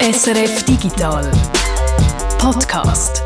SRF Digital Podcast.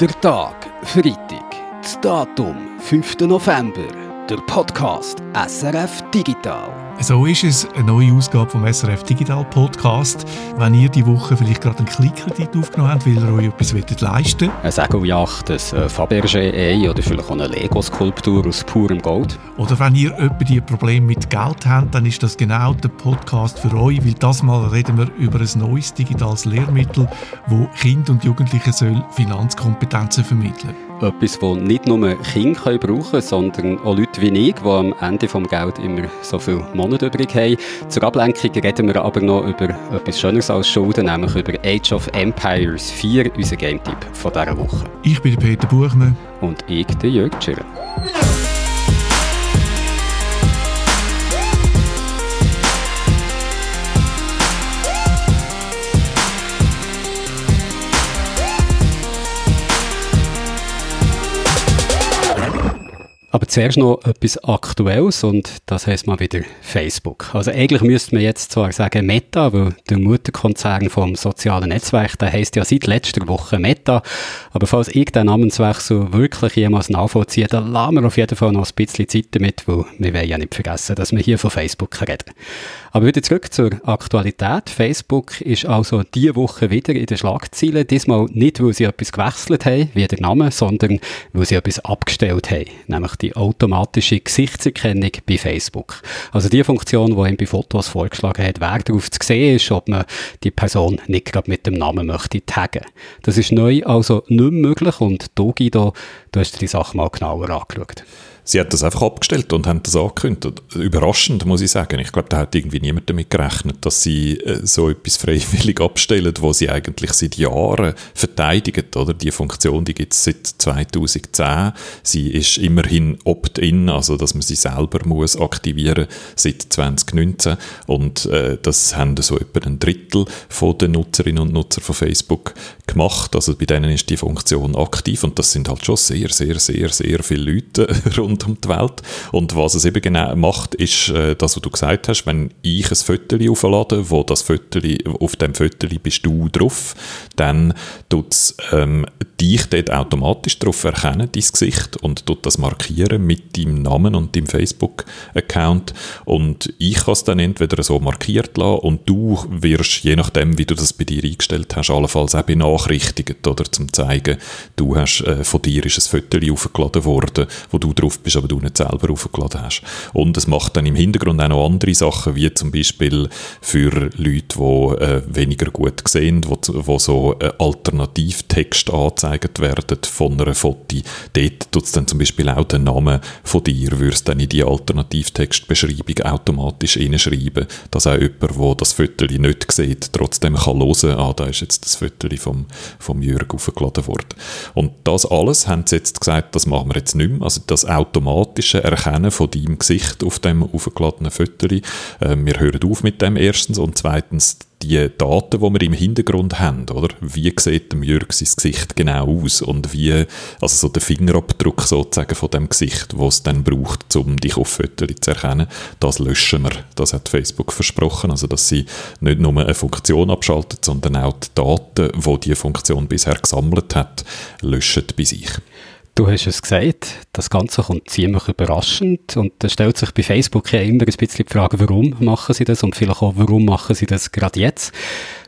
Der Tag, Freitag, das Datum, 5. November, der Podcast SRF Digital. So ist es, eine neue Ausgabe vom SRF Digital Podcast. Wenn ihr die Woche vielleicht gerade einen Klickkredit aufgenommen habt, weil ihr euch etwas leisten wollt. Eine Segeljacht, ein Fabergé Ei oder vielleicht auch eine Lego-Skulptur aus purem Gold. Oder wenn ihr etwa die Probleme mit Geld habt, dann ist das genau der Podcast für euch, weil das Mal reden wir über ein neues digitales Lehrmittel, das Kinder und Jugendliche soll Finanzkompetenzen vermitteln etwas, das nicht nur Kinder brauchen können, sondern auch Leute wie ich, die am Ende des Geld immer so viel Monate übrig haben. Zur Ablenkung reden wir aber noch über etwas Schöneres als Schulden, nämlich über Age of Empires 4, unser Game-Tipp dieser Woche. Ich bin Peter Buchmann. Und ich, der Jörg Schirr. Aber zuerst noch etwas Aktuelles und das heisst mal wieder Facebook. Also eigentlich müsste man jetzt zwar sagen Meta, weil der Mutterkonzern vom sozialen Netzwerk, der heisst ja seit letzter Woche Meta. Aber falls ich den Namenswechsel wirklich jemals nachvollziehe, dann lassen wir auf jeden Fall noch ein bisschen Zeit damit, weil wir wollen ja nicht vergessen, dass wir hier von Facebook reden. Aber wieder zurück zur Aktualität. Facebook ist also diese Woche wieder in den Schlagzeilen. Diesmal nicht, weil sie etwas gewechselt haben, wie der Name, sondern weil sie etwas abgestellt haben. Nämlich die automatische Gesichtserkennung bei Facebook. Also die Funktion, die ihm bei Fotos vorgeschlagen hat, wer darauf zu sehen ist, ob man die Person nicht gerade mit dem Namen möchte taggen. Das ist neu also nicht möglich und Dogi, du hast dir die Sache mal genauer angeschaut sie hat das einfach abgestellt und haben das angekündigt. Überraschend, muss ich sagen. Ich glaube, da hat irgendwie niemand damit gerechnet, dass sie äh, so etwas freiwillig abstellen, wo sie eigentlich seit Jahren verteidigen. Oder? Die Funktion, die gibt es seit 2010. Sie ist immerhin opt-in, also dass man sie selber muss aktivieren seit 2019. Und äh, das haben so etwa ein Drittel von den Nutzerinnen und Nutzer von Facebook gemacht. Also bei denen ist die Funktion aktiv und das sind halt schon sehr, sehr, sehr, sehr viele Leute rund rund um die Welt. Und was es eben genau macht, ist äh, das, was du gesagt hast, wenn ich ein Foto auflade, wo das Foto, auf dem Foto bist du drauf, dann tut es ähm, dich dort automatisch darauf erkennen, dein Gesicht, und tut das markieren mit deinem Namen und deinem Facebook-Account. Und ich kann es dann entweder so markiert lassen und du wirst, je nachdem, wie du das bei dir eingestellt hast, allenfalls auch benachrichtigt, oder zum zeigen, du hast, äh, von dir ist ein Foto aufgeladen worden, wo du drauf bist, aber du nicht selber aufgeladen hast. Und es macht dann im Hintergrund auch noch andere Sachen, wie zum Beispiel für Leute, die äh, weniger gut sehen, wo, wo so äh, Alternativtext angezeigt werden von einer Foto. Dort tut es dann zum Beispiel auch den Namen von dir, würdest dann in die Alternativtextbeschreibung automatisch reinschreiben, dass auch jemand, der das Foto nicht sieht, trotzdem kann hören, ah, da ist jetzt das Foto vom, vom Jürg aufgeladen worden. Und das alles haben sie jetzt gesagt, das machen wir jetzt nicht mehr. Also das automatische Erkennen von deinem Gesicht auf dem aufgeladenen Foto. Äh, wir hören auf mit dem erstens und zweitens die Daten, die wir im Hintergrund haben, oder? Wie sieht dem Jürg sein Gesicht genau aus und wie, also so der Fingerabdruck sozusagen von dem Gesicht, was es dann braucht, um dich auf Fotos zu erkennen, das löschen wir. Das hat Facebook versprochen, also dass sie nicht nur eine Funktion abschaltet, sondern auch die Daten, die diese Funktion bisher gesammelt hat, löschen bei sich. Du hast es gesagt, das Ganze kommt ziemlich überraschend und da stellt sich bei Facebook ja immer ein bisschen die Frage, warum machen sie das und vielleicht auch, warum machen sie das gerade jetzt.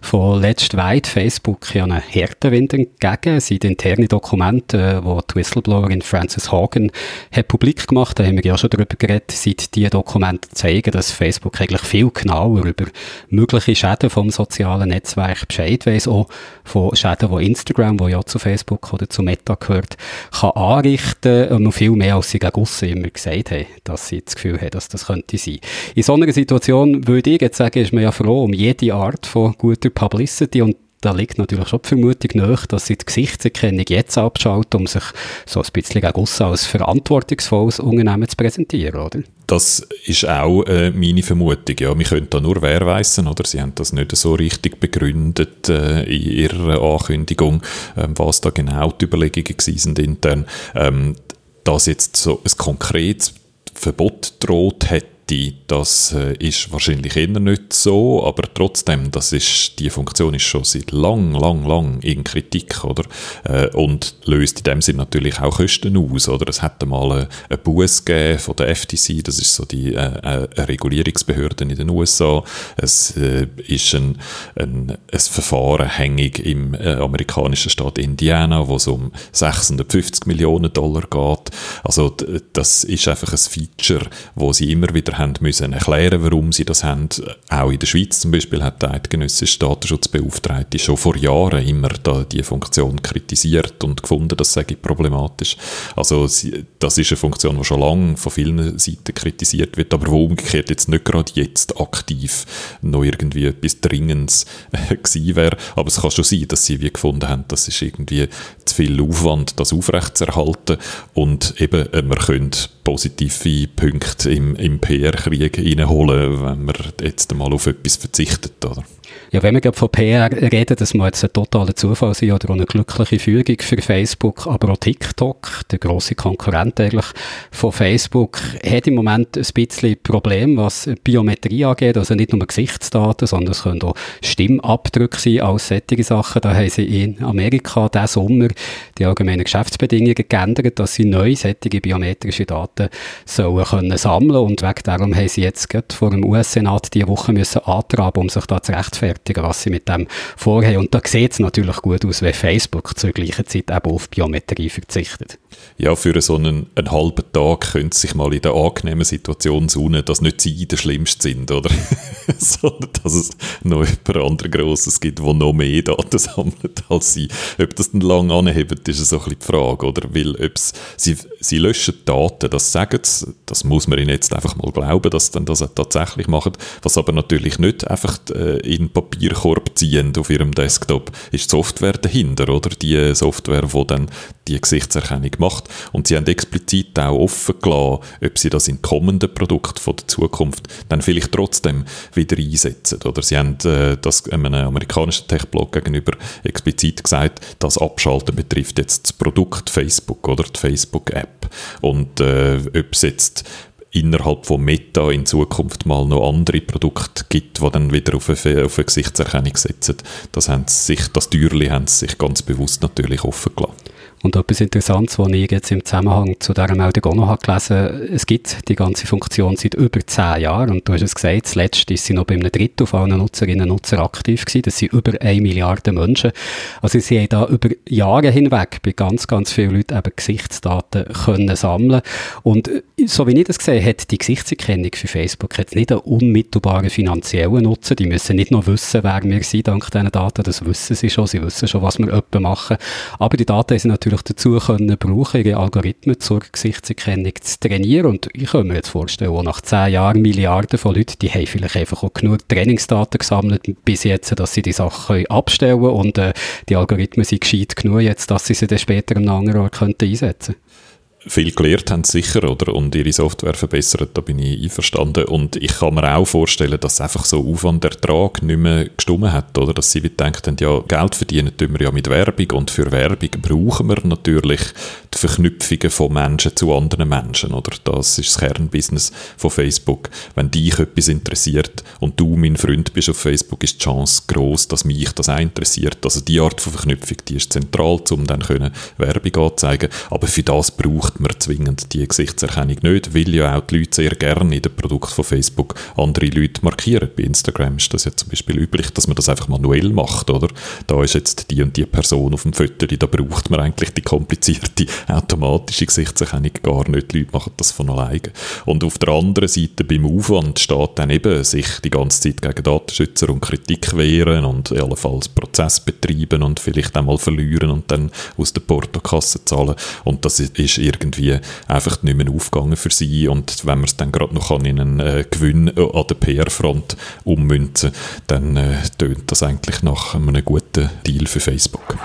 Von letzt weit Facebook ja einen Härtewind entgegen. Es sind interne Dokumente, die die Whistleblowerin Frances Hagen hat publik gemacht, da haben wir ja schon darüber geredet, seit diese Dokumente zeigen, dass Facebook eigentlich viel genauer über mögliche Schäden vom sozialen Netzwerk Bescheid weiss, auch von Schäden, die Instagram, wo ja zu Facebook oder zu Meta gehört, kann anrichten und noch viel mehr, als sie gegen aussen immer gesagt haben, dass sie das Gefühl haben, dass das könnte sein. In so einer Situation würde ich jetzt sagen, ist man ja froh um jede Art von guter Publicity und da liegt natürlich schon die Vermutung nach, dass sie die Gesichtserkennung jetzt abschalten, um sich so ein bisschen aussen als verantwortungsvolles Unternehmen zu präsentieren, oder? Das ist auch äh, meine Vermutung. Ja, wir können da nur wer weissen, oder? Sie haben das nicht so richtig begründet äh, in ihrer Ankündigung, äh, was da genau die Überlegungen sind intern. Ähm, dass jetzt so ein konkretes Verbot droht hätte, Seite, das äh, ist wahrscheinlich eher nicht so, aber trotzdem, das ist, die Funktion ist schon seit lang, lang, lang in Kritik, oder? Äh, und löst in dem Sinn natürlich auch Kosten aus, oder? Es hat mal eine, eine Buß gegeben von der FTC, das ist so die äh, äh, Regulierungsbehörde in den USA. Es äh, ist ein, ein, ein Verfahren hängig im äh, amerikanischen Staat Indiana, wo es um 650 Millionen Dollar geht. Also das ist einfach ein Feature, wo sie immer wieder haben müssen erklären, warum sie das haben. Auch in der Schweiz zum Beispiel hat der eidgenössische Datenschutzbeauftragte schon vor Jahren immer da die Funktion kritisiert und gefunden, das sei problematisch. Also das ist eine Funktion, die schon lange von vielen Seiten kritisiert wird, aber wo umgekehrt jetzt nicht gerade jetzt aktiv noch irgendwie etwas Dringendes äh, gewesen wäre. Aber es kann schon sein, dass sie wie gefunden haben, das ist irgendwie zu viel Aufwand, das aufrechtzuerhalten und eben, äh, man könnte positive Punkte im, im PR-Krieg reinholen, wenn man jetzt mal auf etwas verzichtet, oder? Ja, wenn wir gerade von PR reden, das muss jetzt ein totaler Zufall sein oder eine glückliche Fügung für Facebook, aber auch TikTok, der große Konkurrent eigentlich von Facebook, hat im Moment ein bisschen Problem, was Biometrie angeht, also nicht nur Gesichtsdaten, sondern es können auch Stimmabdrücke sein, als solche Sachen. Da haben sie in Amerika diesen Sommer die allgemeinen Geschäftsbedingungen geändert, dass sie neu solche biometrische Daten sollen können sammeln und wegen darum haben sie jetzt gerade vor dem US-Senat diese Woche müssen antraben, um sich da zu rechtfertigen, was sie mit dem vorhaben. Und da sieht es natürlich gut aus, wenn Facebook zur gleichen Zeit eben auf Biometrie verzichtet. Ja, für so einen, einen halben Tag könnte sich mal in der angenehmen Situation sonnen, dass nicht sie der Schlimmste sind, oder? Sondern dass es noch jemand anderes Grosses gibt, der noch mehr Daten sammelt als sie. Ob das dann lang anhebt, ist so ein bisschen die Frage, oder? Weil ob's, sie, sie löschen Daten, das sagen sie, das muss man ihnen jetzt einfach mal glauben, dass sie dann das tatsächlich machen. Was aber natürlich nicht einfach äh, in Papierkorb ziehen auf ihrem Desktop, ist die Software dahinter, oder? Die Software, die dann die Gesichtserkennung macht. Und sie haben explizit auch offen gelassen, ob sie das in kommenden Produkten von der Zukunft dann vielleicht trotzdem wieder einsetzen. Oder sie haben äh, das einem amerikanischen Tech-Blog gegenüber explizit gesagt, das Abschalten betrifft jetzt das Produkt Facebook oder die Facebook-App. Und äh, ob es jetzt innerhalb von Meta in Zukunft mal noch andere Produkte gibt, die dann wieder auf eine, auf eine Gesichtserkennung setzen. Das, haben sich, das Türchen haben sie sich ganz bewusst natürlich offen gelassen. Und etwas Interessantes, was ich jetzt im Zusammenhang zu dieser Meldung auch noch gelesen habe, es gibt die ganze Funktion seit über zehn Jahren. Und du hast es gesagt, zuletzt ist sie noch bei einem Drittel von allen Nutzerinnen und Nutzern aktiv gewesen, das sind über eine Milliarde Menschen. Also sie haben da über Jahre hinweg bei ganz, ganz vielen Leuten eben Gesichtsdaten können sammeln. Und so wie ich das gesehen hat die Gesichtserkennung für Facebook jetzt nicht einen unmittelbaren finanziellen Nutzen, die müssen nicht nur wissen, wer wir sind dank diesen Daten, das wissen sie schon, sie wissen schon, was wir etwa machen, aber die Daten sind natürlich dazu können brauchen, ihre Algorithmen zur Gesichtserkennung zu trainieren. Und ich kann mir jetzt vorstellen, wo nach zehn Jahren Milliarden von Leuten, die haben vielleicht einfach auch genug Trainingsdaten gesammelt bis jetzt, dass sie die Sachen abstellen können. Und äh, die Algorithmen sind gescheit genug jetzt, dass sie sie dann später einem anderen Ort einsetzen könnten viel gelernt haben sicher, oder? Und ihre Software verbessert, da bin ich einverstanden. Und ich kann mir auch vorstellen, dass einfach so Aufwand, Ertrag nicht mehr gestummen hat, oder? Dass sie denken, ja, Geld verdienen tun wir ja mit Werbung und für Werbung brauchen wir natürlich die Verknüpfungen von Menschen zu anderen Menschen, oder? Das ist das Kernbusiness von Facebook. Wenn dich etwas interessiert und du mein Freund bist auf Facebook, ist die Chance groß, dass mich das auch interessiert. Also die Art von Verknüpfung, die ist zentral, um dann können Werbung anzeigen. Aber für das braucht man zwingend die Gesichtserkennung nicht, weil ja auch die Leute sehr gerne in den Produkten von Facebook andere Leute markieren. Bei Instagram ist das ja zum Beispiel üblich, dass man das einfach manuell macht, oder? Da ist jetzt die und die Person auf dem Foto, da braucht man eigentlich die komplizierte automatische Gesichtserkennung gar nicht. Die Leute machen das von alleine. Und auf der anderen Seite beim Aufwand steht dann eben, sich die ganze Zeit gegen Datenschützer und Kritik wehren und allenfalls Prozess betreiben und vielleicht einmal verlieren und dann aus der Portokasse zahlen. Und das ist irgendwie irgendwie einfach nicht mehr aufgegangen für sie und wenn man es dann gerade noch in einen äh, Gewinn äh, an der PR-Front ummünzen, dann äh, tönt das eigentlich nach einem guten Deal für Facebook.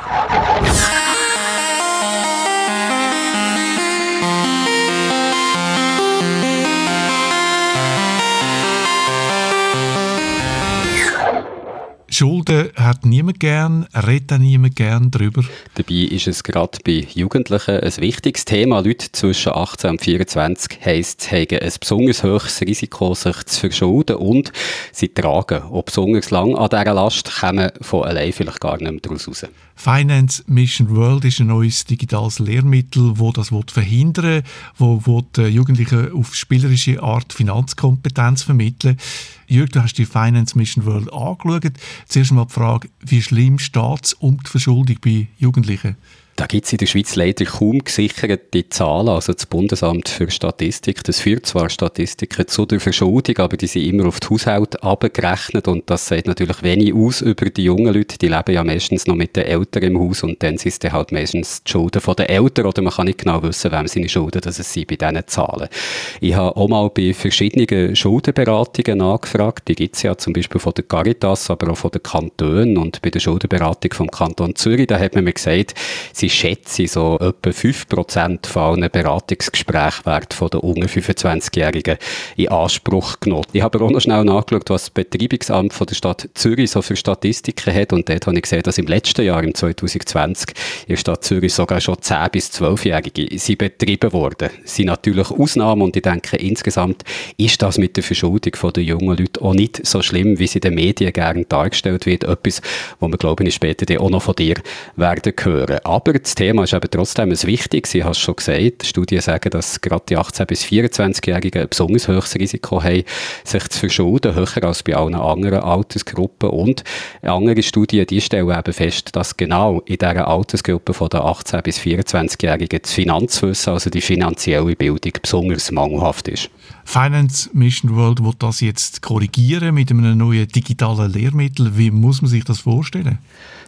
Schulden hat niemand gern, redet auch niemand gern darüber. Dabei ist es gerade bei Jugendlichen ein wichtiges Thema. Leute zwischen 18 und 24 heisst, haben ein besonders hohes Risiko, sich zu verschulden und sie tragen, ob besonders lang an dieser Last, kommen von allein vielleicht gar nicht mehr daraus raus. Finance Mission World ist ein neues digitales Lehrmittel, wo das verhindern will, wo, wo die Jugendlichen auf spielerische Art Finanzkompetenz vermitteln. Jürg, du hast die Finance Mission World angeschaut. Zuerst mal die Frage, wie schlimm steht es um die Verschuldung bei Jugendlichen? Da gibt es in der Schweiz leider kaum gesicherte Zahlen. Also das Bundesamt für Statistik, das führt zwar Statistiken zu der Verschuldung, aber die sind immer auf die Haushalte abgerechnet und das sagt natürlich wenig aus über die jungen Leute. Die leben ja meistens noch mit den Eltern im Haus und dann sind es halt meistens die Schulden der Eltern oder man kann nicht genau wissen, wem seine Schulden das sind bei diesen Zahlen. Ich habe auch mal bei verschiedenen Schuldenberatungen angefragt. Die gibt es ja zum Beispiel von der Caritas, aber auch von den Kantonen und bei der Schuldenberatung vom Kanton Zürich, da hat man mir gesagt, sie schätze so etwa 5% von allen Beratungsgesprächen werden den unter 25-Jährigen in Anspruch genommen. Ich habe auch noch schnell nachgeschaut, was das Betreibungsamt von der Stadt Zürich so für Statistiken hat und dort habe ich gesehen, dass im letzten Jahr, im 2020, in der Stadt Zürich sogar schon 10- bis 12-Jährige sind betrieben worden. Das sind natürlich Ausnahmen und ich denke, insgesamt ist das mit der Verschuldung der jungen Leute auch nicht so schlimm, wie sie in den Medien gerne dargestellt wird. Etwas, wo wir, glaube ich, später auch noch von dir werden hören. Aber aber das Thema ist eben trotzdem ein wichtiges. Sie hast schon gesagt, Studien sagen, dass gerade die 18- bis 24-Jährigen ein besonders hohes Risiko haben, sich zu verschulden, höher als bei allen anderen Altersgruppen. Und andere Studien, die stellen eben fest, dass genau in dieser Altersgruppe von den 18- bis 24-Jährigen das Finanzwissen, also die finanzielle Bildung, besonders mangelhaft ist. Finance Mission World wird das jetzt korrigieren mit einem neuen digitalen Lehrmittel. Wie muss man sich das vorstellen?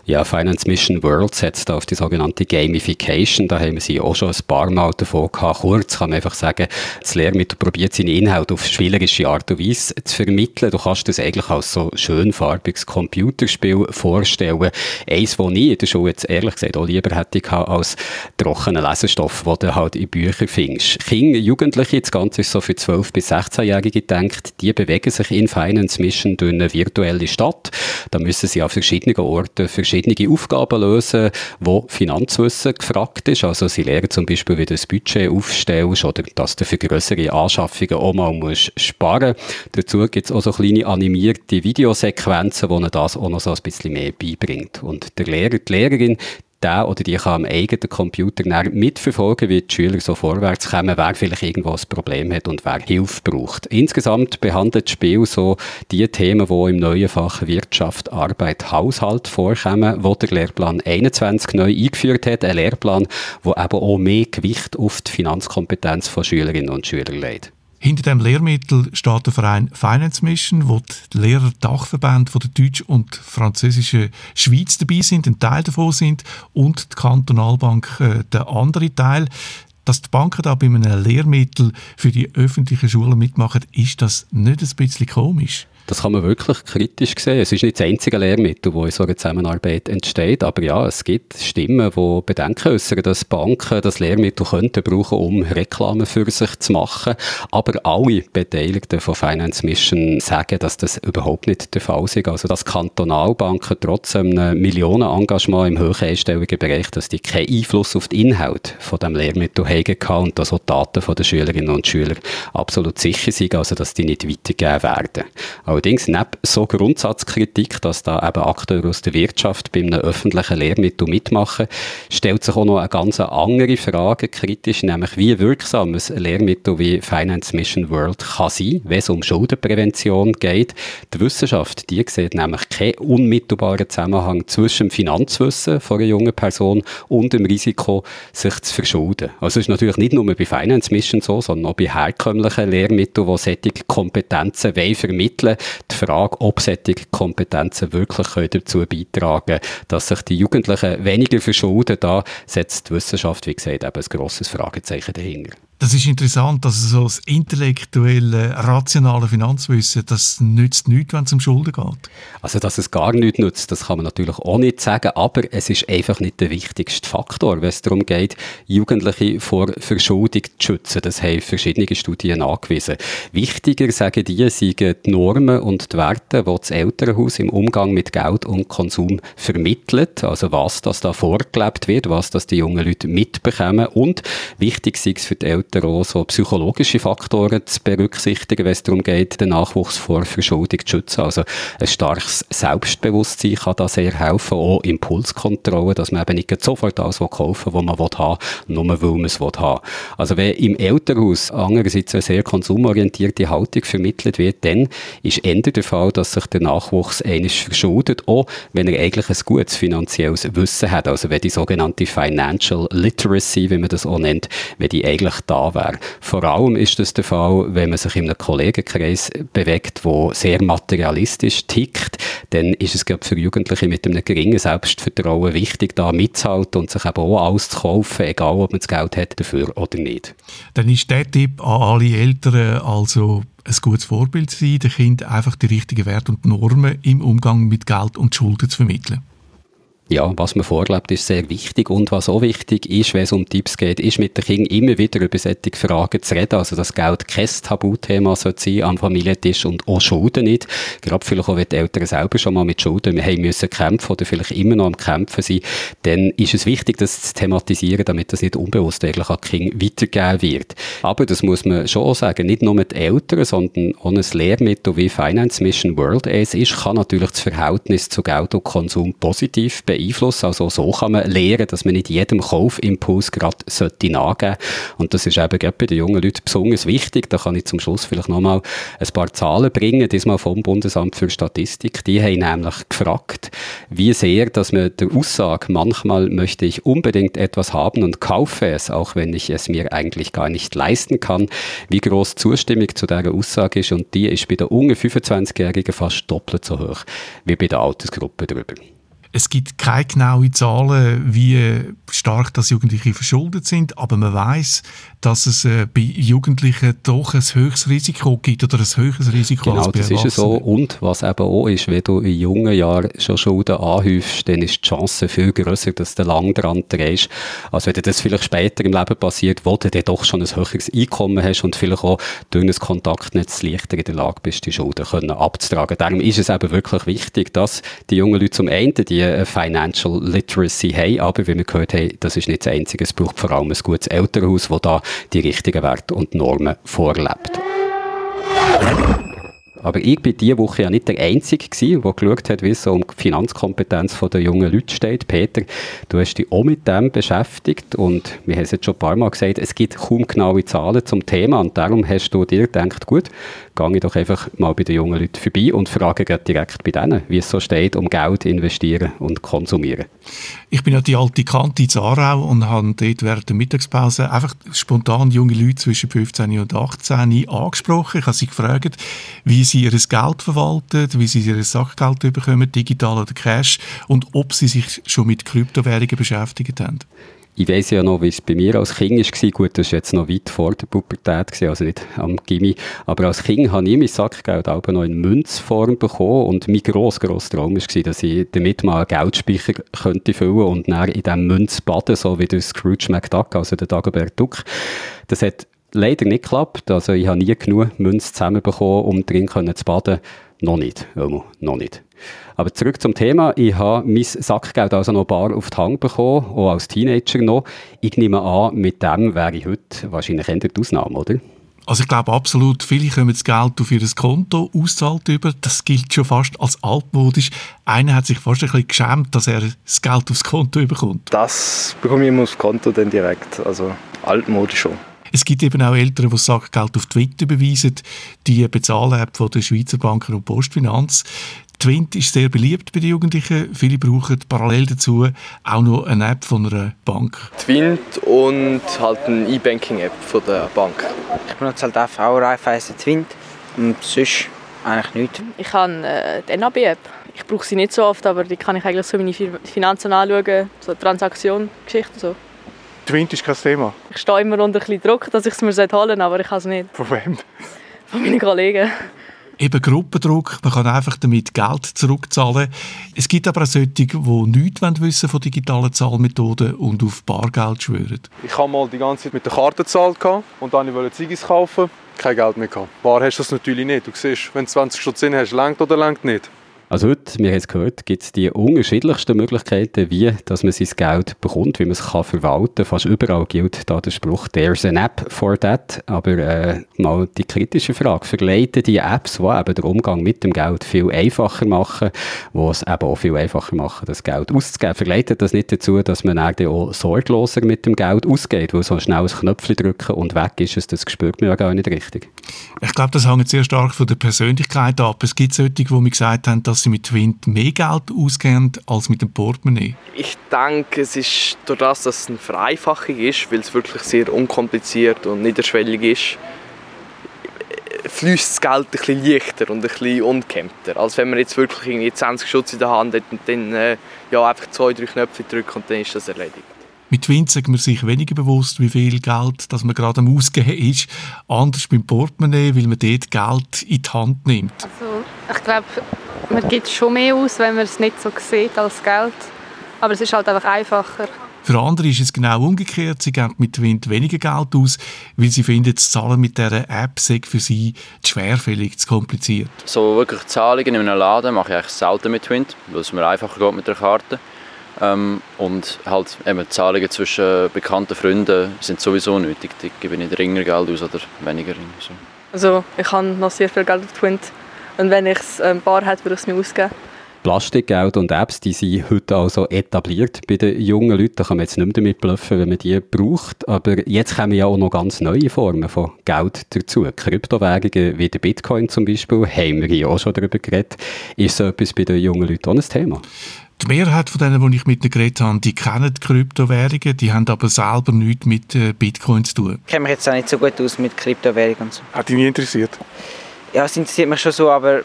Ja, Finance Mission World setzt auf die sogenannte Gamification. Da haben wir sie auch schon ein paar Mal davon gehabt. Kurz kann man einfach sagen, das Lehrmittel probiert seine Inhalte auf spielerische Art und Weise zu vermitteln. Du kannst das eigentlich als so schön farbiges Computerspiel vorstellen. Eins, das ich in der Schule jetzt ehrlich gesagt auch lieber hätte gehabt als trockenen Lesestoff, den du halt in Büchern findest. Kinder, Jugendliche, das Ganze ist so für 12- bis 16-Jährige gedacht, die bewegen sich in Finance Mission durch eine virtuelle Stadt. Da müssen sie an verschiedenen Orten verschiedene verschiedene Aufgaben lösen, wo Finanzwissen gefragt ist. Also sie lernen zum Beispiel, wie du das Budget aufstellst oder dass du für größere Anschaffungen auch mal musst sparen Dazu gibt es auch so kleine animierte Videosequenzen, die ihnen das auch noch so ein bisschen mehr beibringt. Und der Lehrer, die Lehrerin, der oder die kann am eigenen Computer mitverfolgen, wie die Schüler so vorwärts kommen, wer vielleicht irgendwo ein Problem hat und wer Hilfe braucht. Insgesamt behandelt das Spiel so die Themen, die im neuen Fach Wirtschaft, Arbeit, Haushalt vorkommen, wo der Lehrplan 21 neu eingeführt hat. Ein Lehrplan, der eben auch mehr Gewicht auf die Finanzkompetenz von Schülerinnen und Schülern legt. Hinter dem Lehrmittel steht der Verein Finance Mission, wo die Lehrer-Dachverbände von der deutschen und französischen Schweiz dabei sind, ein Teil davon sind, und die Kantonalbank äh, der andere Teil. Dass die Banken da bei einem Lehrmittel für die öffentlichen Schulen mitmachen, ist das nicht ein bisschen komisch? Das kann man wirklich kritisch sehen. Es ist nicht das einzige Lehrmittel, das in so einer Zusammenarbeit entsteht. Aber ja, es gibt Stimmen, die Bedenken äußern, dass Banken das Lehrmittel könnten brauchen, um Reklame für sich zu machen. Aber alle Beteiligten von Finance Mission sagen, dass das überhaupt nicht der Fall ist. Also, dass Kantonalbanken trotz einem Millionenengagement im hohen Bereich, dass die keinen Einfluss auf den Inhalt von dem Lehrmittel haben und dass auch die Daten der Schülerinnen und Schüler absolut sicher sind, also dass die nicht weitergegeben werden. Allerdings, neben so Grundsatzkritik, dass da eben Akteure aus der Wirtschaft bei einem öffentlichen Lehrmittel mitmachen, stellt sich auch noch eine ganz andere Frage kritisch, nämlich wie wirksam ein Lehrmittel wie Finance Mission World kann sein, wenn es um Schuldenprävention geht. Die Wissenschaft, die sieht nämlich keinen unmittelbaren Zusammenhang zwischen dem Finanzwissen von einer jungen Person und dem Risiko, sich zu verschulden. Also es ist natürlich nicht nur bei Finance Mission so, sondern auch bei herkömmlichen Lehrmitteln, die solche Kompetenzen vermitteln die Frage, ob solche Kompetenzen wirklich dazu beitragen können, dass sich die Jugendlichen weniger verschulden, da setzt die Wissenschaft, wie gesagt, eben ein grosses Fragezeichen dahinter. Das ist interessant, dass so das intellektuelle, rationale Finanzwissen, das nützt nichts, wenn es um Schulden geht. Also, dass es gar nichts nützt, das kann man natürlich auch nicht sagen, aber es ist einfach nicht der wichtigste Faktor, wenn es darum geht, Jugendliche vor Verschuldung zu schützen. Das haben verschiedene Studien angewiesen. Wichtiger, sagen die, sind die Normen und die Werte, die das Elternhaus im Umgang mit Geld und Konsum vermittelt. Also, was das da vorgelebt wird, was das die jungen Leute mitbekommen. Und wichtig ist es für die Eltern, Eltern auch so psychologische Faktoren zu berücksichtigen, wenn es darum geht, den Nachwuchs vor Verschuldung zu schützen. Also ein starkes Selbstbewusstsein kann da sehr helfen, auch Impulskontrolle, dass man eben nicht sofort alles kaufen will, was man haben will, nur weil man es haben will. Also wenn im Elternhaus andererseits eine sehr konsumorientierte Haltung vermittelt wird, dann ist eher der Fall, dass sich der Nachwuchs einiges verschuldet, auch wenn er eigentlich ein gutes finanzielles Wissen hat. Also wenn die sogenannte Financial Literacy, wie man das auch nennt, wenn die eigentlich da da wäre. Vor allem ist das der Fall, wenn man sich in einem Kollegenkreis bewegt, wo sehr materialistisch tickt, dann ist es gerade für Jugendliche mit einem geringen Selbstvertrauen wichtig, da mitzuhalten und sich eben auch alles zu kaufen, egal ob man das Geld hat dafür oder nicht. Dann ist der Tipp an alle Eltern also ein gutes Vorbild sein, den Kind einfach die richtigen Werte und Normen im Umgang mit Geld und Schulden zu vermitteln ja, was man vorlebt, ist sehr wichtig. Und was auch wichtig ist, wenn es um Tipps geht, ist mit den Kindern immer wieder über solche Fragen zu reden. Also, dass Geld kein Tabuthema sein am Familientisch und auch Schulden nicht. Gerade vielleicht auch, wenn die Eltern selber schon mal mit Schulden haben müssen kämpfen oder vielleicht immer noch am Kämpfen sind, dann ist es wichtig, das zu thematisieren, damit das nicht unbewusst eigentlich an die Kinder weitergegeben wird. Aber das muss man schon auch sagen, nicht nur mit Eltern, sondern auch ein Lehrmittel wie Finance Mission World Ace ist, kann natürlich das Verhältnis zu Geld und Konsum positiv beeinflussen beeinflussen. Also so kann man lernen, dass man nicht jedem Kaufimpuls gerade sollte nachgeben Und das ist eben bei den jungen Leuten besonders wichtig. Da kann ich zum Schluss vielleicht nochmal ein paar Zahlen bringen, diesmal vom Bundesamt für Statistik. Die haben nämlich gefragt, wie sehr, dass man der Aussage, manchmal möchte ich unbedingt etwas haben und kaufe es, auch wenn ich es mir eigentlich gar nicht leisten kann, wie groß Zustimmung zu dieser Aussage ist. Und die ist bei den unter 25-Jährigen fast doppelt so hoch wie bei der Altersgruppe drüber. Es gibt keine genauen Zahlen, wie stark das Jugendliche verschuldet sind, aber man weiß, dass es äh, bei Jugendlichen doch ein höheres Risiko gibt oder ein höheres Risiko genau, als bei das ist so. Und was eben auch ist, wenn du in jungen Jahren schon Schulden anhäufst, dann ist die Chance viel grösser, dass du lang dran drehst, als wenn dir das vielleicht später im Leben passiert, wo du dann doch schon ein höheres Einkommen hast und vielleicht auch durch ein Kontaktnetz leichter in der Lage bist, die Schulden können abzutragen. Darum ist es eben wirklich wichtig, dass die jungen Leute zum Ende die äh, Financial Literacy haben, aber wie wir gehört haben, das ist nicht das Einzige, es braucht vor allem ein gutes Elternhaus, das da die richtigen Werte und Normen vorlebt. Aber ich bin diese Woche ja nicht der Einzige gewesen, der geschaut hat, wie es so um die Finanzkompetenz der jungen Leute steht. Peter, du hast dich auch mit dem beschäftigt und wir haben es jetzt schon ein paar Mal gesagt, es gibt kaum genaue Zahlen zum Thema und darum hast du dir gedacht, gut, gehe ich doch einfach mal bei den jungen Leuten vorbei und frage direkt bei denen, wie es so steht, um Geld investieren und konsumieren. Ich bin ja die alte Kante in Aarau und habe dort während der Mittagspause einfach spontan junge Leute zwischen 15 und 18 angesprochen. Ich habe sie gefragt, wie sie ihr Geld verwalten, wie sie ihr Sachgeld bekommen, digital oder Cash, und ob sie sich schon mit Kryptowährungen beschäftigt haben ich weiß ja noch, wie es bei mir als Kind war. Gut, das war jetzt noch weit vor der Pubertät, also nicht am Gimmi. Aber als Kind habe ich mein Sackgeld auch noch in Münzform bekommen. Und mein gross, grosser Traum war, dass ich damit mal einen Geldspeicher könnte füllen und dann in diesem Münz baden, so wie der Scrooge McDuck, also der Dagobert Duck. Das hat leider nicht geklappt. Also ich habe nie genug Münze zusammenbekommen, um drin zu baden. Noch nicht, noch nicht. Aber zurück zum Thema. Ich habe mein Sackgeld also noch ein paar auf die Hand bekommen, auch als Teenager noch. Ich nehme an, mit dem wäre ich heute wahrscheinlich eher die Ausnahme, oder? Also ich glaube absolut, viele kommen das Geld auf ihr Konto auszahlt über. Das gilt schon fast als altmodisch. Einer hat sich fast ein bisschen geschämt, dass er das Geld aufs Konto bekommt. Das bekomme ich immer aufs Konto dann direkt. Also altmodisch schon. Es gibt eben auch Eltern, die Sackgeld auf Twitter überweisen. Die Bezahl-App von der Schweizer Banken und Postfinanz. Twint ist sehr beliebt bei den Jugendlichen. Viele brauchen parallel dazu auch noch eine App von einer Bank. Twint und halt eine E-Banking-App von der Bank. Ich benutze halt auch Raiffeisen Twint und sonst eigentlich nichts. Ich habe äh, die NAB-App. Ich brauche sie nicht so oft, aber die kann ich eigentlich so meine Finanzen anschauen, so Transaktionen, Geschichten so. Twint ist kein Thema. Ich stehe immer unter ein bisschen Druck, dass ich es mir holen sollte, aber ich kann es nicht. Von wem? Von meinen Kollegen. Eben Gruppendruck, man kann einfach damit Geld zurückzahlen. Es gibt aber auch solche, die nichts wissen von digitalen Zahlmethoden und auf Bargeld schwören. Ich habe mal die ganze Zeit mit der Karte gezahlt und dann wollte ich Ziggis kaufen. Kein Geld mehr gehabt. Bar hast du das natürlich nicht. Du siehst, wenn du 20 Stutz hast, längt oder längt nicht. Also heute, wir haben es gehört, gibt es die unterschiedlichsten Möglichkeiten, wie dass man sein Geld bekommt, wie man es kann verwalten kann. Fast überall gilt da der Spruch «There's an app for that». Aber äh, mal die kritische Frage, vergleichen die Apps, die eben den Umgang mit dem Geld viel einfacher machen, die es eben auch viel einfacher machen, das Geld auszugeben, vergleitet das nicht dazu, dass man auch sorgloser mit dem Geld ausgeht, weil so schnell ein Knöpfchen drücken und weg ist es, das spürt man ja gar nicht richtig. Ich glaube, das hängt sehr stark von der Persönlichkeit ab. Es gibt solche, die mir gesagt haben, dass sie mit Twint mehr Geld ausgeben als mit dem Portemonnaie? Ich denke, es ist durch das, dass es eine Vereinfachung ist, weil es wirklich sehr unkompliziert und niederschwellig ist, fließt das Geld ein bisschen leichter und ein bisschen ungekämmter. Als wenn man jetzt wirklich irgendwie 20 Schutz in der Hand hat und dann äh, ja, einfach zwei, drei Knöpfe drückt und dann ist das erledigt. Mit Twint sagt man sich weniger bewusst, wie viel Geld das man gerade am Ausgeben ist. Anders beim Portemonnaie, weil man dort Geld in die Hand nimmt. Also, ich glaube, man gibt schon mehr aus, wenn man es nicht so sieht als Geld. Aber es ist halt einfach einfacher. Für andere ist es genau umgekehrt. Sie geben mit Twint weniger Geld aus, weil sie finden, das Zahlen mit dieser App sei für sie zu schwerfällig, zu kompliziert. So wirklich Zahlungen in einem Laden mache ich eigentlich selten mit Twint, weil es mir einfacher geht mit der Karte. Ähm, und halt eben Zahlungen zwischen bekannten Freunden sind sowieso nötig. Die gebe ich ringer Geld aus oder weniger. So. Also ich habe noch sehr viel Geld auf Twint und wenn ich es ein paar hätte, würde ich es mir ausgeben. Plastikgeld und Apps, die sind heute also etabliert bei den jungen Leuten. Da kann man jetzt nicht mehr damit bluffen, wenn man die braucht. Aber jetzt kommen ja auch noch ganz neue Formen von Geld dazu. Kryptowährungen wie der Bitcoin zum Beispiel, haben wir ja auch schon darüber geredet. Ist so etwas bei den jungen Leuten auch ein Thema? Die Mehrheit von denen, die ich mit ihnen geredet habe, die kennen die Kryptowährungen, die haben aber selber nichts mit äh, Bitcoin zu tun. Ich kenne mich jetzt auch nicht so gut aus mit Kryptowährungen und so. Hat dich nie interessiert? Ja, es interessiert mich schon so, aber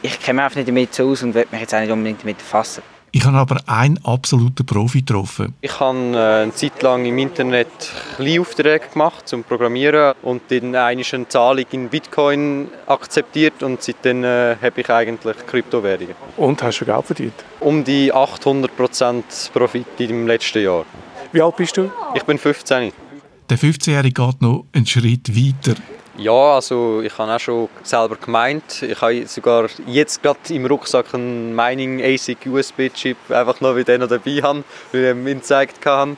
ich kenne mich einfach nicht damit so aus und will mich jetzt auch nicht unbedingt damit befassen. Ich habe aber einen absoluten Profi getroffen. Ich habe äh, eine Zeit lang im Internet Kleinaufträge gemacht zum Programmieren und dann eine Zahlung in Bitcoin akzeptiert und seitdem äh, habe ich eigentlich Kryptowährungen. Und hast du Geld verdient? Um die 800% Profit im letzten Jahr. Wie alt bist du? Ich bin 15. Der 15-Jährige geht noch einen Schritt weiter. Ja, also ich habe auch schon selber gemeint. Ich habe sogar jetzt gerade im Rucksack einen Mining ASIC USB Chip einfach noch wie den noch dabei haben, weil ich ihn gezeigt habe.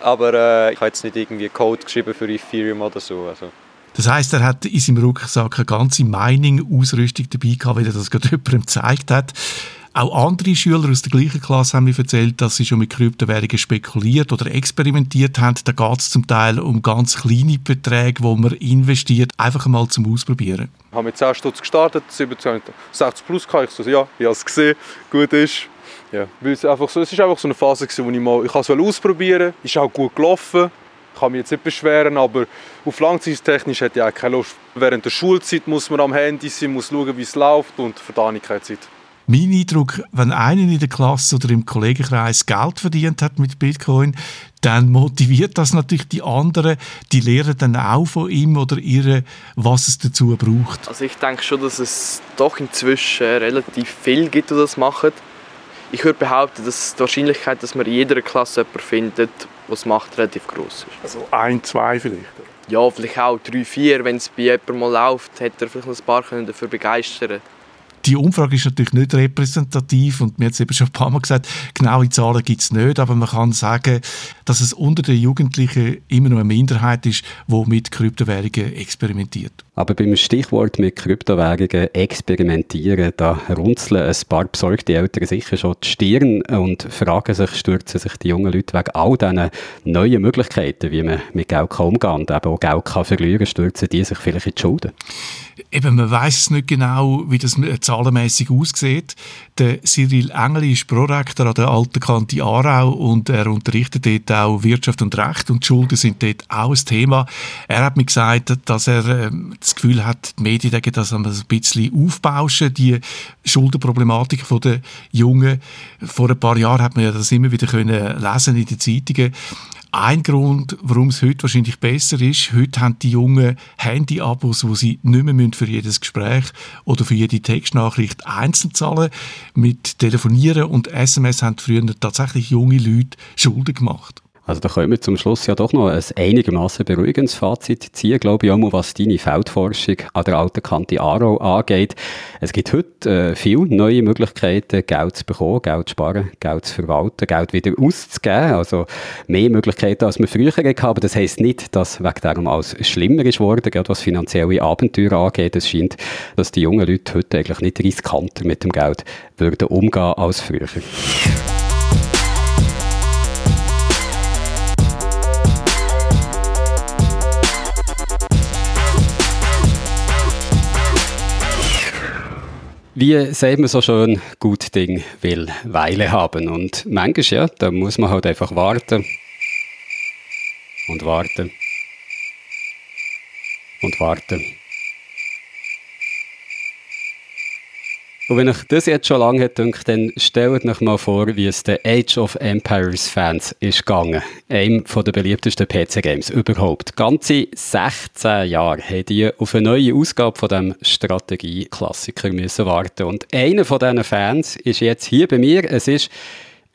Aber äh, ich habe jetzt nicht irgendwie Code geschrieben für Ethereum oder so. Also. Das heißt, er hat in seinem Rucksack eine ganze Mining-Ausrüstung dabei gehabt, weil er das gerade jemandem gezeigt hat. Auch andere Schüler aus der gleichen Klasse haben mir erzählt, dass sie schon mit Kryptowährungen spekuliert oder experimentiert haben. Da geht es zum Teil um ganz kleine Beträge, wo man investiert, einfach mal zum Ausprobieren. Ich habe mit 10 Stutz gestartet, 17, 60 plus kann ich so, ja, ich habe es gesehen, gut ist. Ja, weil es einfach so, es einfach so eine Phase gewesen, wo ich mal, ich es ausprobieren, ist auch gut gelaufen. Ich kann mich jetzt nicht beschweren, aber auf langzeittechnisch hätte ich auch keine Lust. Während der Schulzeit muss man am Handy sein, muss schauen, wie es läuft und für da keine Zeit. Mein Eindruck, wenn einer in der Klasse oder im Kollegenkreis Geld verdient hat mit Bitcoin, dann motiviert das natürlich die anderen, die lernen dann auch von ihm oder ihr, was es dazu braucht. Also ich denke schon, dass es doch inzwischen relativ viel gibt, die das machen. Ich würde behaupten, dass die Wahrscheinlichkeit, dass man in jeder Klasse jemanden findet, was macht, relativ groß ist. Also ein, zwei vielleicht? Ja, vielleicht auch drei, vier. Wenn es bei jemandem mal läuft, hätte er vielleicht ein paar dafür begeistern können. Die Umfrage ist natürlich nicht repräsentativ und mir es eben schon ein paar Mal gesagt, genaue Zahlen gibt es nicht, aber man kann sagen, dass es unter den Jugendlichen immer noch eine Minderheit ist, die mit Kryptowährungen experimentiert. Aber beim Stichwort mit Kryptowährungen experimentieren, da runzeln ein paar besorgte Eltern sicher schon die Stirn und fragen sich, stürzen sich die jungen Leute wegen all diesen neuen Möglichkeiten, wie man mit Geld kann umgehen und eben auch Geld kann verlieren, stürzen die sich vielleicht in die Schulden? Eben, man weiß nicht genau, wie das zahlenmäßig aussieht. Der Cyril Engel ist Prorektor an der Alten Kante Aarau und er unterrichtet dort auch Wirtschaft und Recht und Schulden sind dort auch ein Thema. Er hat mir gesagt, dass er äh, das Gefühl hat, die Medien denken das ein bisschen aufbauschen, die Schuldenproblematik der Jungen. Vor ein paar Jahren hat man ja das immer wieder können lesen in den Zeitungen. Ein Grund, warum es heute wahrscheinlich besser ist. Heute haben die Jungen Handy-Abos, wo sie nicht mehr für jedes Gespräch oder für jede Textnachricht einzeln zahlen. Mit Telefonieren und SMS haben früher tatsächlich junge Leute Schulden gemacht. Also da können wir zum Schluss ja doch noch ein einigermaßen beruhigendes Fazit ziehen, glaube ich, auch mal, was deine Feldforschung an der alten Kante Aarau angeht. Es gibt heute äh, viele neue Möglichkeiten, Geld zu bekommen, Geld zu sparen, Geld zu verwalten, Geld wieder auszugeben. Also mehr Möglichkeiten, als wir früher hatten. Aber das heisst nicht, dass wegen darum alles schlimmer ist worden, gerade was finanzielle Abenteuer angeht. Es scheint, dass die jungen Leute heute eigentlich nicht riskanter mit dem Geld würden umgehen als früher. Wie sagt man so schön, gut Ding will Weile haben. Und manchmal, ja, da muss man halt einfach warten. Und warten. Und warten. Und wenn euch das jetzt schon lange gedacht, dann stellt euch mal vor, wie es den Age of Empires Fans ist gegangen. Einem der beliebtesten PC-Games überhaupt. Ganze 16 Jahre haben die auf eine neue Ausgabe von diesem Strategie-Klassiker müssen warten. Und einer von diesen Fans ist jetzt hier bei mir. Es ist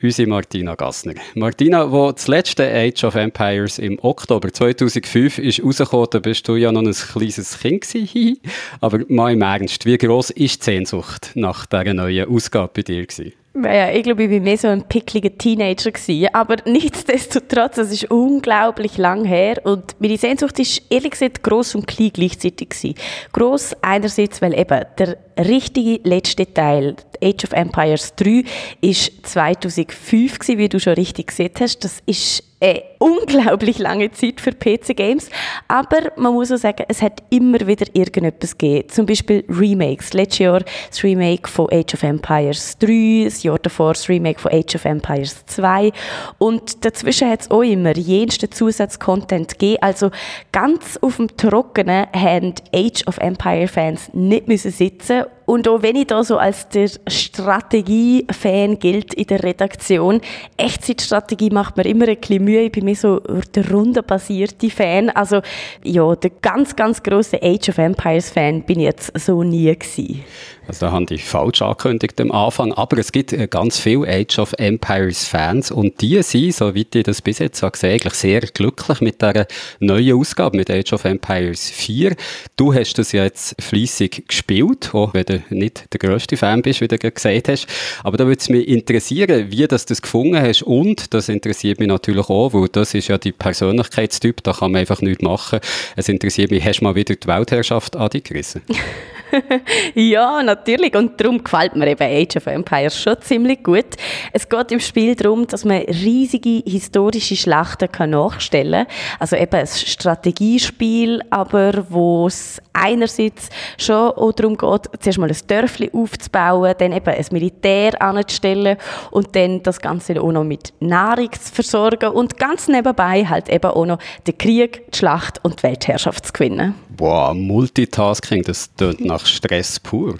unsere Martina Gassner. Martina, wo das letzte Age of Empires im Oktober 2005 ist rausgekommen, da bist du ja noch ein kleines Kind gewesen. Aber mal im Ernst, wie gross ist die Sehnsucht nach dieser neuen Ausgabe bei dir gewesen? Ja, ich glaube, ich war mehr so ein pickliger Teenager. Gewesen. Aber nichtsdestotrotz, es ist unglaublich lang her. Und meine Sehnsucht ist ehrlich gesagt gross und klein gleichzeitig. Gewesen. Gross einerseits, weil eben der richtige letzte Teil, Age of Empires 3, ist 2005 gewesen, wie du schon richtig gesehen hast. Das ist eine unglaublich lange Zeit für PC-Games. Aber man muss auch sagen, es hat immer wieder irgendetwas gegeben. Zum Beispiel Remakes. Letztes Jahr das Remake von Age of Empires 3, das Jahr davor das Remake von Age of Empires 2. Und dazwischen hat es auch immer jensten Zusatzcontent gegeben. Also ganz auf dem Trockenen haben Age of Empire-Fans nicht müssen sitzen para und auch wenn ich da so als der Strategie-Fan gilt in der Redaktion, Echtzeitstrategie macht mir immer ein bisschen Mühe. Ich bin mehr so der rundenbasierte Fan. Also, ja, der ganz, ganz große Age of Empires Fan bin ich jetzt so nie gewesen. Also da haben die falsch angekündigt am Anfang, aber es gibt äh, ganz viele Age of Empires Fans und die sind, soweit ich das bis jetzt gesehen, eigentlich sehr glücklich mit dieser neuen Ausgabe, mit Age of Empires 4. Du hast das ja jetzt fließig gespielt, auch wenn du nicht der grösste Fan bist, wie du gesagt hast. Aber da würde es mich interessieren, wie das das gefunden hast und das interessiert mich natürlich auch, weil das ist ja die Persönlichkeitstyp, da kann man einfach nichts machen. Es interessiert mich, hast du mal wieder die Weltherrschaft an dich gerissen? ja, natürlich. Und darum gefällt mir eben Age of Empires schon ziemlich gut. Es geht im Spiel darum, dass man riesige historische Schlachten nachstellen kann. Also eben ein Strategiespiel, aber wo es einerseits schon auch darum geht, zuerst mal ein Dörfli aufzubauen, dann eben ein Militär anzustellen und dann das Ganze auch noch mit Nahrung zu versorgen und ganz nebenbei halt eben auch noch den Krieg, die Schlacht und die Weltherrschaft zu gewinnen. Boah, Multitasking, das tönt nach Stress pur.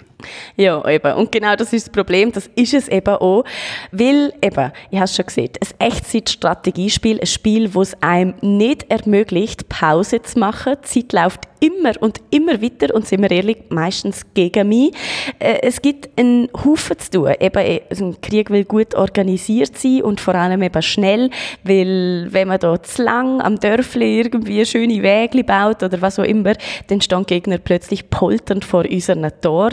Ja, eben. Und genau das ist das Problem. Das ist es eben auch. Weil, eben, ich habe es schon gesehen, ein Echtzeit-Strategiespiel, ein Spiel, das es einem nicht ermöglicht, Pause zu machen. Die Zeit läuft immer und immer weiter und sind wir ehrlich, meistens gegen mich. Äh, es gibt einen Haufen zu tun. Eben, äh, ein Krieg will gut organisiert sein und vor allem eben schnell, weil wenn man da zu lang am Dörfli irgendwie schöne Wege baut oder was auch immer, dann stehen Gegner plötzlich polternd vor unserem Tor.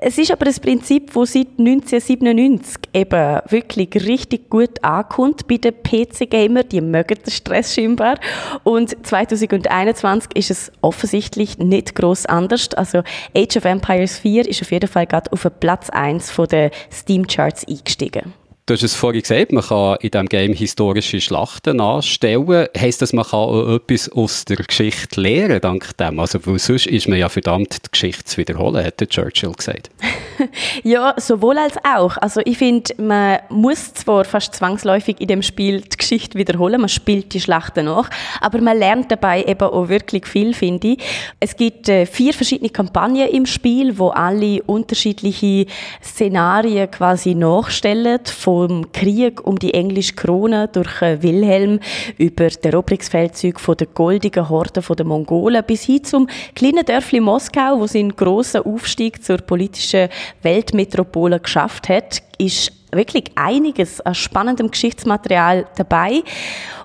Es ist aber ein Prinzip, das seit 1997 eben wirklich richtig gut ankommt bei den PC-Gamer. Die mögen den Stress scheinbar. Und 2021 ist es offensichtlich nicht groß anders. Also Age of Empires 4 ist auf jeden Fall gerade auf Platz 1 der Steam-Charts eingestiegen. Du hast es vorhin gesagt, man kann in diesem Game historische Schlachten anstellen. Heißt das, man kann auch etwas aus der Geschichte lernen dank dem? Also, weil sonst ist man ja verdammt, die Geschichte zu wiederholen, hat Churchill gesagt. Ja, sowohl als auch. Also ich finde, man muss zwar fast zwangsläufig in dem Spiel die Geschichte wiederholen, man spielt die Schlachten nach, aber man lernt dabei eben auch wirklich viel, finde ich. Es gibt äh, vier verschiedene Kampagnen im Spiel, wo alle unterschiedliche Szenarien quasi nachstellen, vom Krieg um die englische Krone durch äh, Wilhelm über den Eroberungsfeldzug von der goldigen Horde der Mongolen bis hin zum kleinen Dörfli Moskau, wo seinen grossen Aufstieg zur politischen Weltmetropole geschafft hat, ist wirklich einiges an spannendem Geschichtsmaterial dabei.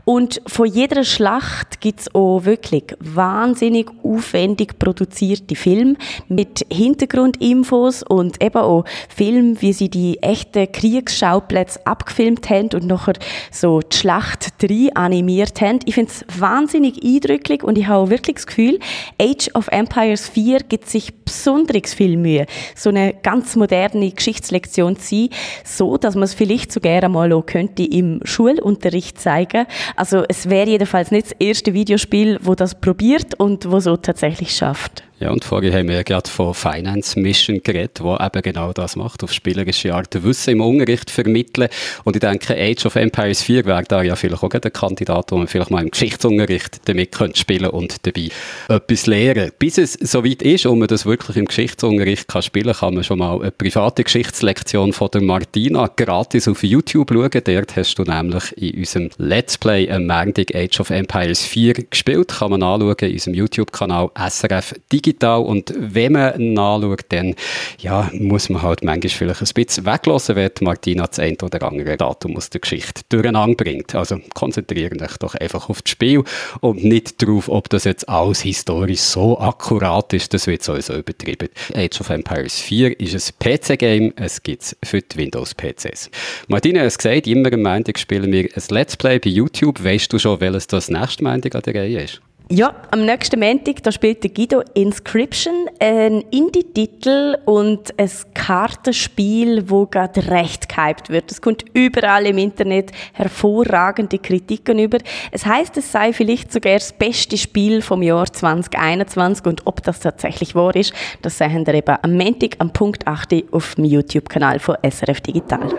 Und von jeder Schlacht gibt es auch wirklich wahnsinnig aufwendig produzierte Filme mit Hintergrundinfos und eben auch Filme, wie sie die echten Kriegsschauplätze abgefilmt haben und nachher so die Schlacht 3 animiert haben. Ich finde es wahnsinnig eindrücklich und ich habe wirklich das Gefühl, Age of Empires 4 gibt sich besonders viel Mühe, so eine ganz moderne Geschichtslektion zu sein, so dass man es vielleicht sogar einmal auch könnte im Schulunterricht zeigen. Also es wäre jedenfalls nicht das erste Videospiel, wo das probiert und wo so tatsächlich schafft. Ja, und vorher haben wir ja gerade von Finance Mission geredet, wo eben genau das macht, auf spielerische Art Wissen im Unterricht vermitteln. Und ich denke, Age of Empires 4 wäre da ja vielleicht auch der Kandidat, wo man vielleicht mal im Geschichtsunterricht damit könnte spielen und dabei etwas lernen. Bis es soweit ist und man das wirklich im Geschichtsunterricht kann spielen, kann man schon mal eine private Geschichtslektion von der Martina gratis auf YouTube schauen. Dort hast du nämlich in unserem Let's Play am Montag Age of Empires 4 gespielt. Kann man anschauen in unserem YouTube-Kanal SRF Digital digital und wenn man nachschaut, dann ja, muss man halt manchmal vielleicht ein bisschen weglassen, wenn Martina das ein oder andere Datum aus der Geschichte durcheinander bringt. Also konzentrieren dich doch einfach auf das Spiel und nicht darauf, ob das jetzt alles historisch so akkurat ist, das wird sowieso übertrieben. Age of Empires 4 ist ein PC-Game, es gibt es für die Windows-PCs. Martina hat gesagt, immer am Montag spielen wir ein Let's Play bei YouTube. Weißt du schon, welches das nächste Montag an der Reihe ist? Ja, am nächsten Montag, da spielt Guido Inscription, ein Indie-Titel und ein Kartenspiel, wo gerade recht gehypt wird. Es kommt überall im Internet hervorragende Kritiken über. Es heißt, es sei vielleicht sogar das beste Spiel vom Jahr 2021 und ob das tatsächlich wahr ist, das sehen wir eben am Montag am Punkt 8 auf dem YouTube-Kanal von SRF Digital.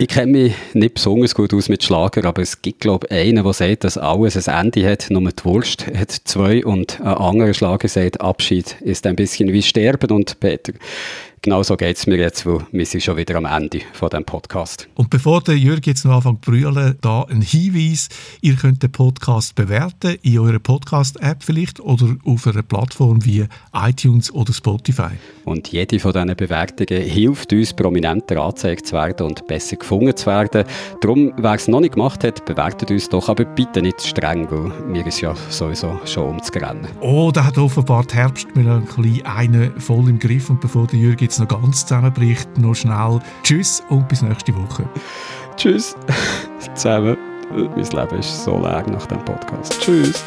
Ich kenne mich nicht besonders gut aus mit Schlager, aber es gibt, glaube ich, einen, der sagt, dass alles ein Ende hat, nur die Wurst hat zwei und ein anderer Schlager sagt, Abschied ist ein bisschen wie Sterben und Peter, genau so geht es mir jetzt, weil wir sind schon wieder am Ende von dem Podcast. Und bevor der Jürg jetzt noch anfängt zu brüllen, da ein Hinweis, ihr könnt den Podcast bewerten, in eurer Podcast-App vielleicht oder auf einer Plattform wie iTunes oder Spotify. Und jede von diesen Bewertungen hilft uns, prominenter angezeigt zu werden und besser gefunden zu werden. Darum, wer es noch nicht gemacht hat, bewertet uns doch, aber bitte nicht streng, weil mir ist ja sowieso schon umzurennen. Oh, da hat offenbar die Herbstmelancholie einen voll im Griff und bevor der Jürg jetzt noch ganz zusammenbricht, noch schnell Tschüss und bis nächste Woche. Tschüss zusammen. Mein Leben ist so leer nach dem Podcast. Tschüss.